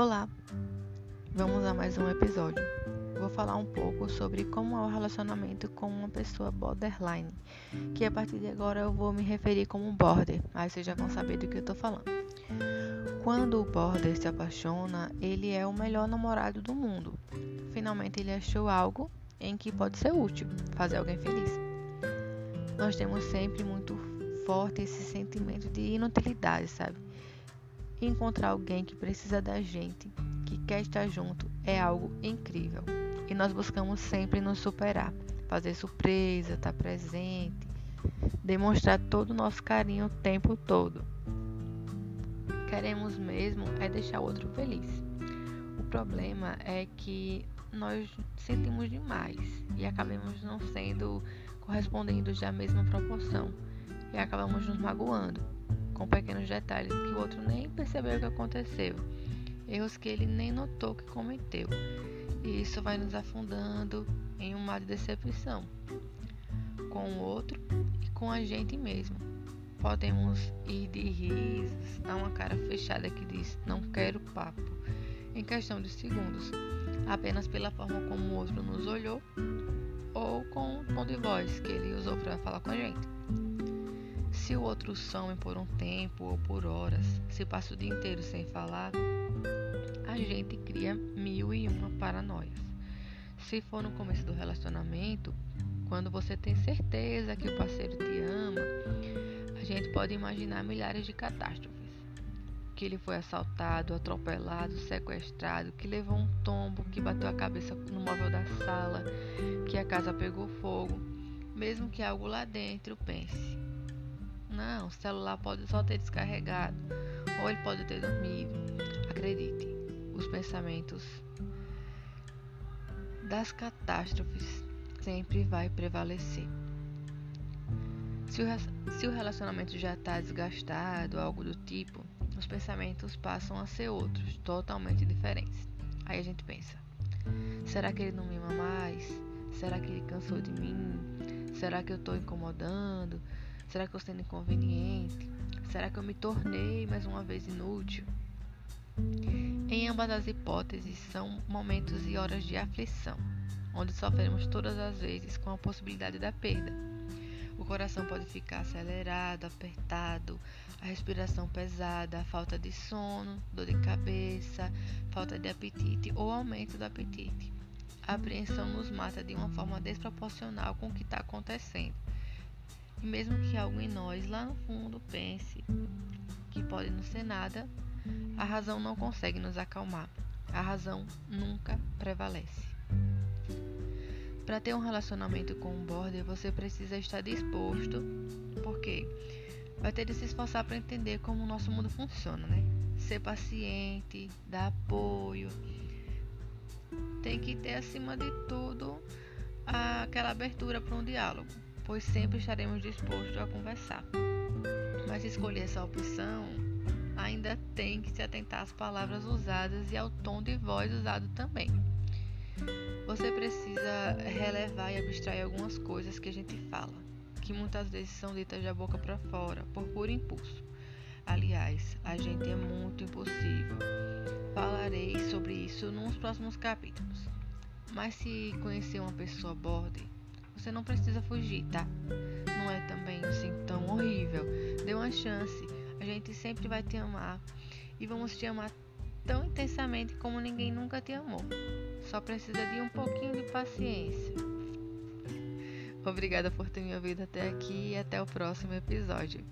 Olá! Vamos a mais um episódio. Vou falar um pouco sobre como é o relacionamento com uma pessoa borderline, que a partir de agora eu vou me referir como border, aí vocês já vão saber do que eu estou falando. Quando o border se apaixona, ele é o melhor namorado do mundo. Finalmente ele achou algo em que pode ser útil, fazer alguém feliz. Nós temos sempre muito forte esse sentimento de inutilidade, sabe? Encontrar alguém que precisa da gente, que quer estar junto, é algo incrível. E nós buscamos sempre nos superar, fazer surpresa, estar presente, demonstrar todo o nosso carinho o tempo todo. Queremos mesmo é deixar o outro feliz. O problema é que nós sentimos demais e acabamos não sendo correspondendo da mesma proporção e acabamos nos magoando com pequenos detalhes que o outro nem percebeu que aconteceu erros que ele nem notou que cometeu. E isso vai nos afundando em um mar de decepção com o outro e com a gente mesmo. Podemos ir de risos a uma cara fechada que diz não quero papo em questão de segundos, apenas pela forma como o outro nos olhou ou com o tom de voz que ele usou para falar com a gente. Se o outro some por um tempo ou por horas, se passa o dia inteiro sem falar, a gente cria mil e uma paranoias. Se for no começo do relacionamento, quando você tem certeza que o parceiro te ama, a gente pode imaginar milhares de catástrofes. Que ele foi assaltado, atropelado, sequestrado, que levou um tombo, que bateu a cabeça no móvel da sala, que a casa pegou fogo, mesmo que algo lá dentro pense não, o celular pode só ter descarregado ou ele pode ter dormido. Acredite, os pensamentos das catástrofes sempre vai prevalecer. Se o, se o relacionamento já está desgastado, algo do tipo, os pensamentos passam a ser outros, totalmente diferentes. Aí a gente pensa: será que ele não me ama mais? Será que ele cansou de mim? Será que eu estou incomodando? Será que eu sendo inconveniente? Será que eu me tornei mais uma vez inútil? Em ambas as hipóteses, são momentos e horas de aflição, onde sofremos todas as vezes com a possibilidade da perda. O coração pode ficar acelerado, apertado, a respiração pesada, a falta de sono, dor de cabeça, falta de apetite ou aumento do apetite. A apreensão nos mata de uma forma desproporcional com o que está acontecendo. E mesmo que algo em nós lá no fundo pense que pode não ser nada, a razão não consegue nos acalmar. A razão nunca prevalece. Para ter um relacionamento com um border, você precisa estar disposto, porque vai ter de se esforçar para entender como o nosso mundo funciona, né? Ser paciente, dar apoio. Tem que ter acima de tudo aquela abertura para um diálogo pois sempre estaremos dispostos a conversar. Mas escolher essa opção ainda tem que se atentar às palavras usadas e ao tom de voz usado também. Você precisa relevar e abstrair algumas coisas que a gente fala, que muitas vezes são ditas da boca para fora, por puro impulso. Aliás, a gente é muito impulsivo. Falarei sobre isso nos próximos capítulos. Mas se conhecer uma pessoa borde, você não precisa fugir, tá? Não é também assim tão horrível. Dê uma chance. A gente sempre vai te amar. E vamos te amar tão intensamente como ninguém nunca te amou. Só precisa de um pouquinho de paciência. Obrigada por ter me ouvido até aqui e até o próximo episódio.